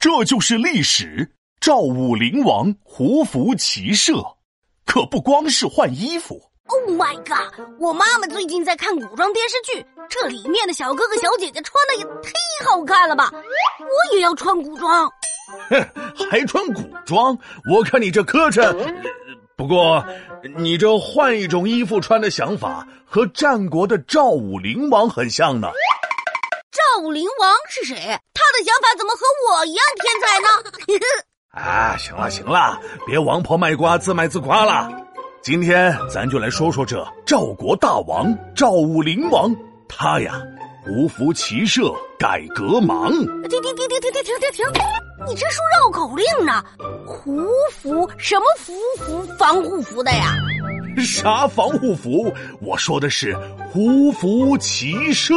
这就是历史。赵武灵王胡服骑射，可不光是换衣服。Oh my god！我妈妈最近在看古装电视剧，这里面的小哥哥小姐姐穿的也忒好看了吧！我也要穿古装。哼，还穿古装？我看你这磕碜。不过，你这换一种衣服穿的想法，和战国的赵武灵王很像呢。赵武灵王是谁？他的想法怎么和我一样天才呢？啊，行了行了，别王婆卖瓜自卖自夸了。今天咱就来说说这赵国大王赵武灵王，他呀，胡服骑射改革忙。停停停停停停停停停！你这说绕口令呢？胡服什么服服防护服的呀？啥防护服？我说的是胡服骑射。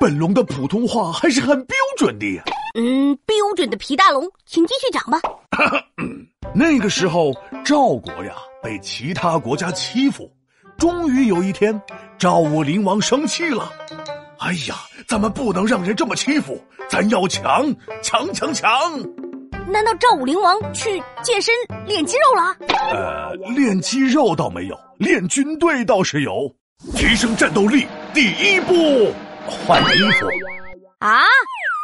本龙的普通话还是很标准的呀。嗯，标准的皮大龙，请继续讲吧。那个时候，赵国呀被其他国家欺负，终于有一天，赵武灵王生气了。哎呀，咱们不能让人这么欺负，咱要强强强强！难道赵武灵王去健身练肌肉了？呃，练肌肉倒没有，练军队倒是有。提升战斗力，第一步，换衣服。啊？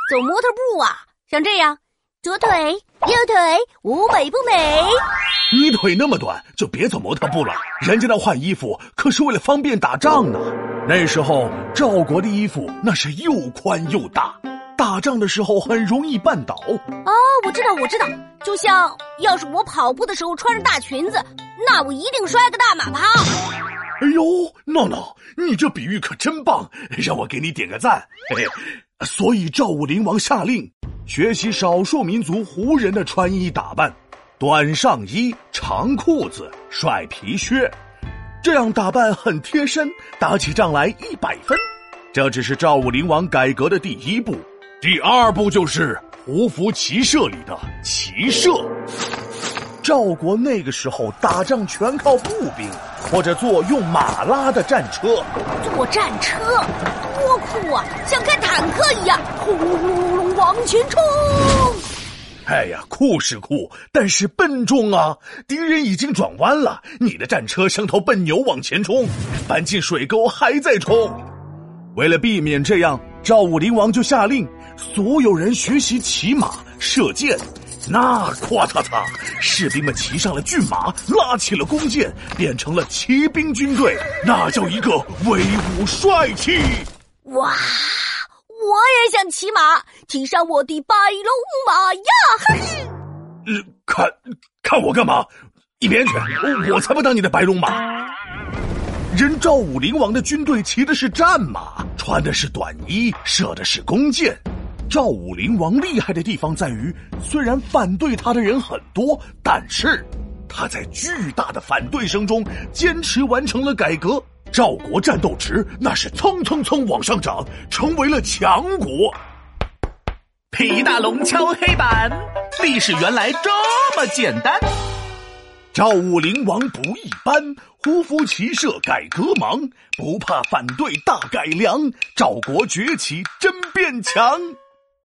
走模特步啊，像这样，左腿右腿，舞美不美？你腿那么短，就别走模特步了。人家那换衣服可是为了方便打仗呢。那时候赵国的衣服那是又宽又大，打仗的时候很容易绊倒。哦，我知道，我知道，就像要是我跑步的时候穿着大裙子，那我一定摔个大马趴。哎呦，闹闹，你这比喻可真棒，让我给你点个赞。嘿嘿。所以赵武灵王下令学习少数民族胡人的穿衣打扮，短上衣、长裤子、帅皮靴，这样打扮很贴身，打起仗来一百分。这只是赵武灵王改革的第一步，第二步就是胡服骑射里的骑射。赵国那个时候打仗全靠步兵，或者坐用马拉的战车。坐战车。多酷啊！像开坦克一样，轰隆隆隆隆往前冲。哎呀，酷是酷，但是笨重啊！敌人已经转弯了，你的战车像头笨牛往前冲，搬进水沟还在冲。为了避免这样，赵武灵王就下令所有人学习骑马射箭。那咵嚓嚓，士兵们骑上了骏马，拉起了弓箭，变成了骑兵军队。那叫一个威武帅气！哇！我也想骑马，骑上我的白龙马呀！嘿，呃，看，看我干嘛？一边去！我才不当你的白龙马。人赵武灵王的军队骑的是战马，穿的是短衣，射的是弓箭。赵武灵王厉害的地方在于，虽然反对他的人很多，但是他在巨大的反对声中坚持完成了改革。赵国战斗值那是蹭蹭蹭往上涨，成为了强国。皮大龙敲黑板，历史原来这么简单。赵武灵王不一般，胡服骑射改革忙，不怕反对大改良，赵国崛起真变强。